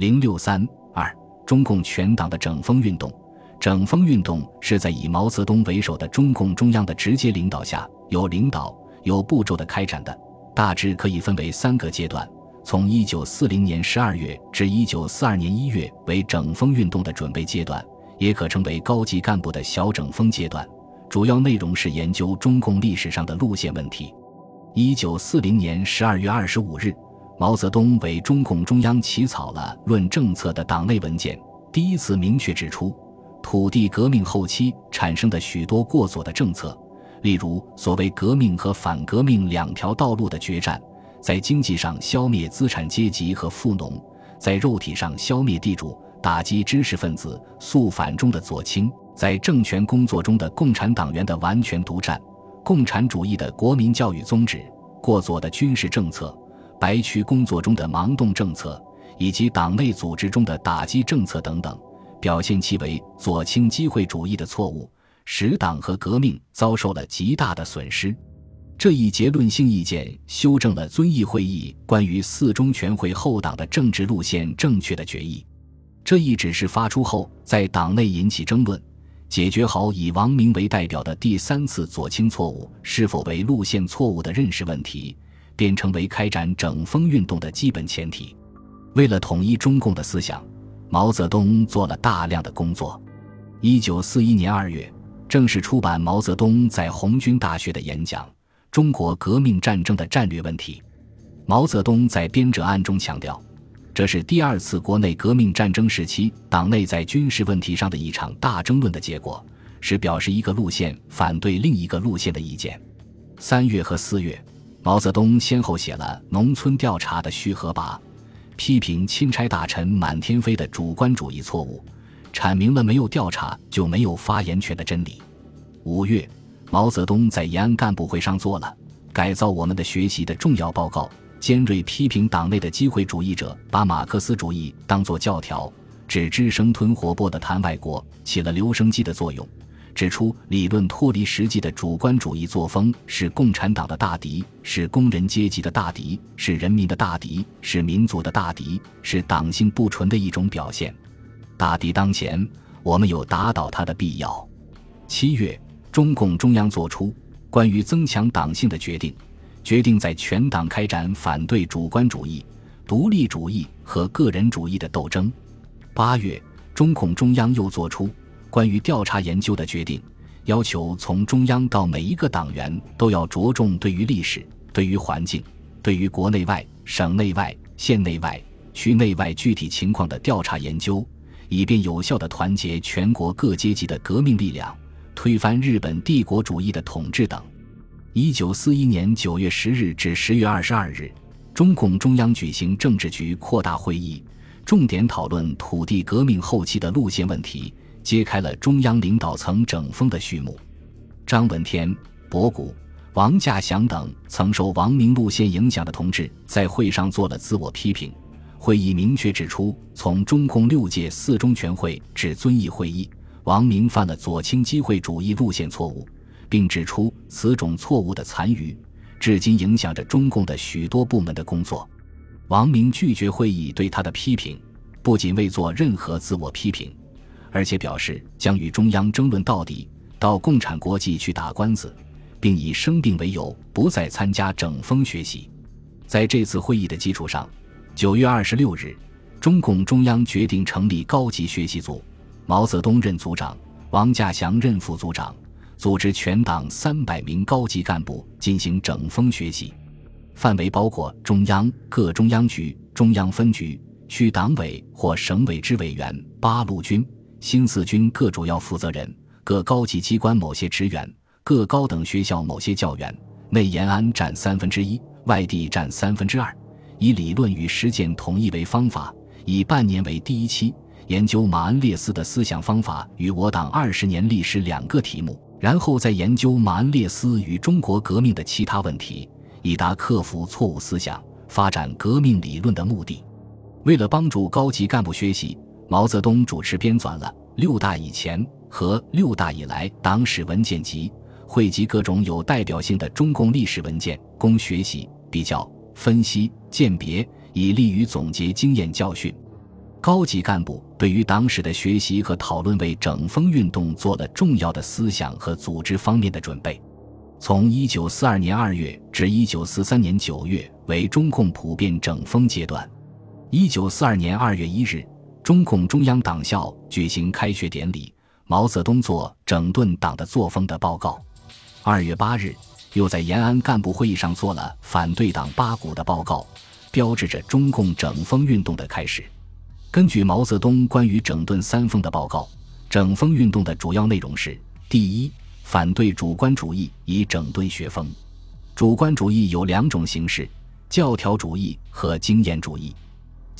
零六三二，中共全党的整风运动。整风运动是在以毛泽东为首的中共中央的直接领导下，有领导、有步骤的开展的，大致可以分为三个阶段。从一九四零年十二月至一九四二年一月为整风运动的准备阶段，也可称为高级干部的小整风阶段。主要内容是研究中共历史上的路线问题。一九四零年十二月二十五日，毛泽东为中共中央起草了《论政策》的党内文件，第一次明确指出，土地革命后期产生的许多过左的政策，例如所谓革命和反革命两条道路的决战。在经济上消灭资产阶级和富农，在肉体上消灭地主，打击知识分子，肃反中的左倾，在政权工作中的共产党员的完全独占，共产主义的国民教育宗旨，过左的军事政策，白区工作中的盲动政策，以及党内组织中的打击政策等等，表现其为左倾机会主义的错误，使党和革命遭受了极大的损失。这一结论性意见修正了遵义会议关于四中全会后党的政治路线正确的决议。这一指示发出后，在党内引起争论。解决好以王明为代表的第三次左倾错误是否为路线错误的认识问题，便成为开展整风运动的基本前提。为了统一中共的思想，毛泽东做了大量的工作。一九四一年二月，正式出版毛泽东在红军大学的演讲。中国革命战争的战略问题，毛泽东在编者案中强调，这是第二次国内革命战争时期党内在军事问题上的一场大争论的结果，是表示一个路线反对另一个路线的意见。三月和四月，毛泽东先后写了《农村调查》的序和跋，批评钦差大臣满天飞的主观主义错误，阐明了没有调查就没有发言权的真理。五月。毛泽东在延安干部会上做了改造我们的学习的重要报告，尖锐批评党内的机会主义者把马克思主义当作教条，只知生吞活剥的谈外国，起了留声机的作用。指出理论脱离实际的主观主义作风是共产党的大敌，是工人阶级的大敌，是人民的大敌，是民族的大敌，是党性不纯的一种表现。大敌当前，我们有打倒他的必要。七月。中共中央作出关于增强党性的决定，决定在全党开展反对主观主义、独立主义和个人主义的斗争。八月，中共中央又作出关于调查研究的决定，要求从中央到每一个党员都要着重对于历史、对于环境、对于国内外、省内外、县内外、区内外具体情况的调查研究，以便有效地团结全国各阶级的革命力量。推翻日本帝国主义的统治等。一九四一年九月十日至十月二十二日，中共中央举行政治局扩大会议，重点讨论土地革命后期的路线问题，揭开了中央领导层整风的序幕。张闻天、博古、王稼祥等曾受王明路线影响的同志在会上做了自我批评。会议明确指出，从中共六届四中全会至遵义会议。王明犯了左倾机会主义路线错误，并指出此种错误的残余，至今影响着中共的许多部门的工作。王明拒绝会议对他的批评，不仅未做任何自我批评，而且表示将与中央争论到底，到共产国际去打官司，并以生病为由不再参加整风学习。在这次会议的基础上，九月二十六日，中共中央决定成立高级学习组。毛泽东任组长，王稼祥任副组长，组织全党三百名高级干部进行整风学习，范围包括中央各中央局、中央分局、区党委或省委支委员、八路军、新四军各主要负责人、各高级机关某些职员、各高等学校某些教员。内延安占三分之一，外地占三分之二。以理论与实践统一为方法，以半年为第一期。研究马恩列斯的思想方法与我党二十年历史两个题目，然后再研究马恩列斯与中国革命的其他问题，以达克服错误思想、发展革命理论的目的。为了帮助高级干部学习，毛泽东主持编纂了《六大以前》和《六大以来党史文件集》，汇集各种有代表性的中共历史文件，供学习、比较、分析、鉴别，以利于总结经验教训。高级干部对于党史的学习和讨论，为整风运动做了重要的思想和组织方面的准备。从1942年2月至1943年9月为中共普遍整风阶段。1942年2月1日，中共中央党校举行开学典礼，毛泽东作整顿党的作风的报告。2月8日，又在延安干部会议上做了反对党八股的报告，标志着中共整风运动的开始。根据毛泽东关于整顿三风的报告，整风运动的主要内容是：第一，反对主观主义，以整顿学风。主观主义有两种形式：教条主义和经验主义。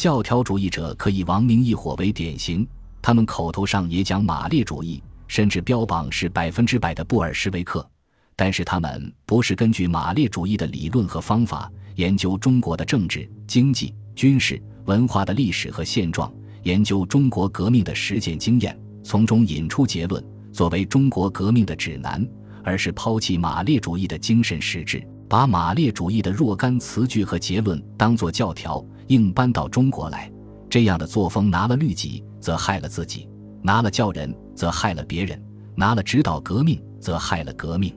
教条主义者可以王明一伙为典型，他们口头上也讲马列主义，甚至标榜是百分之百的布尔什维克，但是他们不是根据马列主义的理论和方法研究中国的政治、经济、军事。文化的历史和现状，研究中国革命的实践经验，从中引出结论，作为中国革命的指南；而是抛弃马列主义的精神实质，把马列主义的若干词句和结论当作教条，硬搬到中国来。这样的作风，拿了律己，则害了自己；拿了教人，则害了别人；拿了指导革命，则害了革命。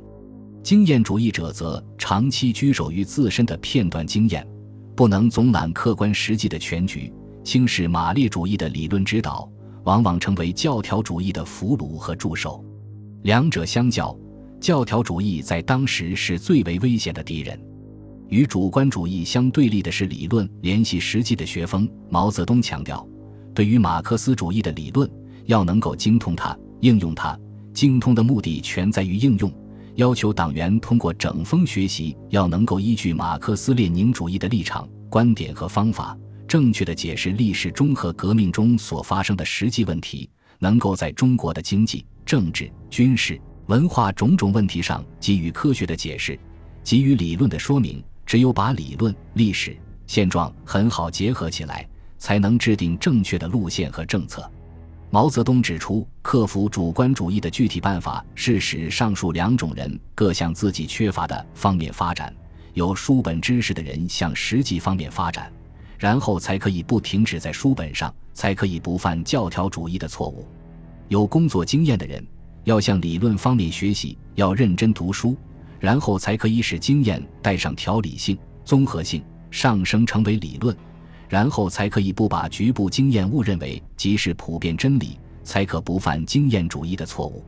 经验主义者则长期居守于自身的片段经验。不能总揽客观实际的全局，轻视马列主义的理论指导，往往成为教条主义的俘虏和助手。两者相较，教条主义在当时是最为危险的敌人。与主观主义相对立的是理论联系实际的学风。毛泽东强调，对于马克思主义的理论，要能够精通它、应用它。精通的目的全在于应用。要求党员通过整风学习，要能够依据马克思列宁主义的立场、观点和方法，正确的解释历史中和革命中所发生的实际问题，能够在中国的经济、政治、军事、文化种种问题上给予科学的解释，给予理论的说明。只有把理论、历史、现状很好结合起来，才能制定正确的路线和政策。毛泽东指出，克服主观主义的具体办法是使上述两种人各向自己缺乏的方面发展，有书本知识的人向实际方面发展，然后才可以不停止在书本上，才可以不犯教条主义的错误。有工作经验的人要向理论方面学习，要认真读书，然后才可以使经验带上条理性、综合性，上升成为理论。然后才可以不把局部经验误认为即是普遍真理，才可不犯经验主义的错误。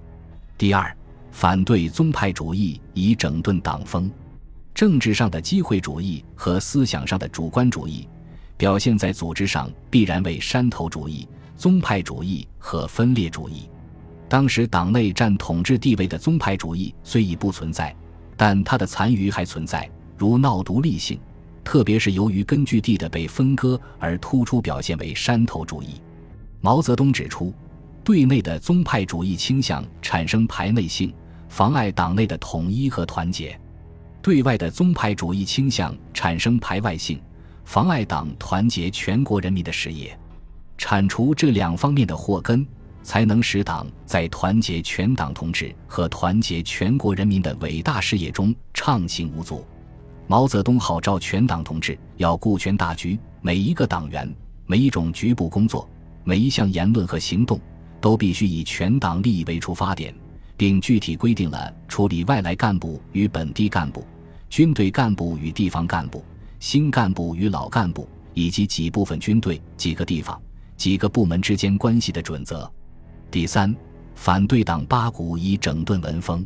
第二，反对宗派主义以整顿党风。政治上的机会主义和思想上的主观主义，表现在组织上必然为山头主义、宗派主义和分裂主义。当时党内占统治地位的宗派主义虽已不存在，但它的残余还存在，如闹独立性。特别是由于根据地的被分割而突出表现为山头主义。毛泽东指出，对内的宗派主义倾向产生排内性，妨碍党内的统一和团结；对外的宗派主义倾向产生排外性，妨碍党团结全国人民的事业。铲除这两方面的祸根，才能使党在团结全党同志和团结全国人民的伟大事业中畅行无阻。毛泽东号召全党同志要顾全大局，每一个党员、每一种局部工作、每一项言论和行动，都必须以全党利益为出发点，并具体规定了处理外来干部与本地干部、军队干部与地方干部、新干部与老干部以及几部分军队、几个地方、几个部门之间关系的准则。第三，反对党八股以整顿文风，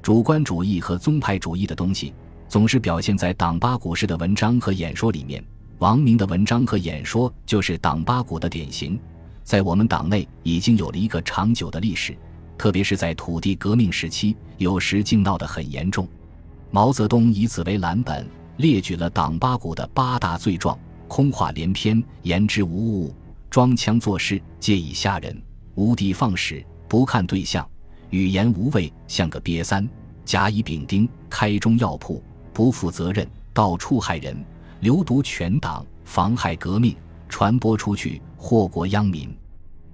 主观主义和宗派主义的东西。总是表现在党八股式的文章和演说里面。王明的文章和演说就是党八股的典型，在我们党内已经有了一个长久的历史，特别是在土地革命时期，有时竟闹得很严重。毛泽东以此为蓝本，列举了党八股的八大罪状：空话连篇，言之无物；装腔作势，借以吓人；无的放矢，不看对象；语言无味，像个瘪三；甲乙丙丁，开中药铺。不负责任，到处害人，流毒全党，妨害革命，传播出去，祸国殃民。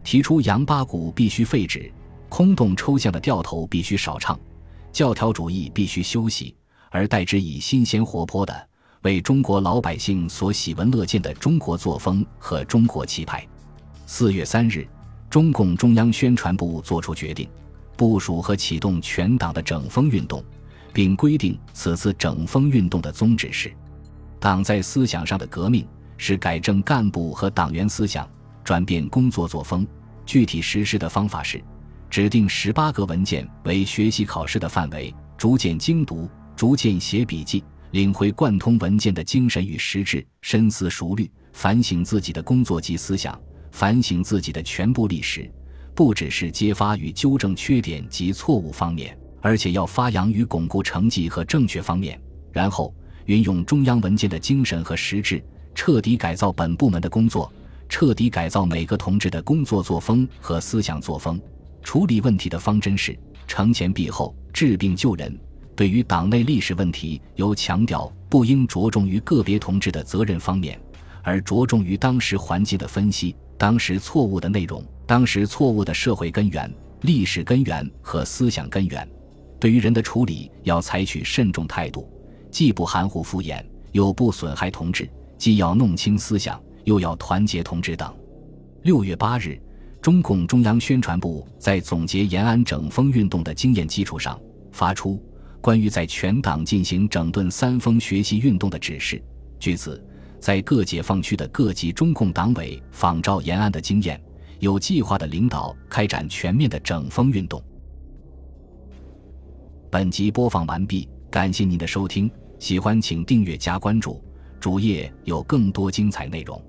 提出杨八股必须废止，空洞抽象的调头必须少唱，教条主义必须休息，而代之以新鲜活泼的、为中国老百姓所喜闻乐见的中国作风和中国气派。四月三日，中共中央宣传部作出决定，部署和启动全党的整风运动，并规定此次整风运动的宗旨是：党在思想上的革命是改正干部和党员思想，转变工作作风。具体实施的方法是：指定十八个文件为学习考试的范围，逐渐精读，逐渐写笔记，领会贯通文件的精神与实质，深思熟虑，反省自己的工作及思想，反省自己的全部历史，不只是揭发与纠正缺点及错误方面，而且要发扬与巩固成绩和正确方面。然后运用中央文件的精神和实质，彻底改造本部门的工作。彻底改造每个同志的工作作风和思想作风，处理问题的方针是惩前毖后、治病救人。对于党内历史问题，有强调不应着重于个别同志的责任方面，而着重于当时环境的分析、当时错误的内容、当时错误的社会根源、历史根源和思想根源。对于人的处理，要采取慎重态度，既不含糊敷衍，又不损害同志；既要弄清思想。又要团结同志等。六月八日，中共中央宣传部在总结延安整风运动的经验基础上，发出关于在全党进行整顿三风学习运动的指示。据此，在各解放区的各级中共党委仿照延安的经验，有计划的领导开展全面的整风运动。本集播放完毕，感谢您的收听，喜欢请订阅加关注，主页有更多精彩内容。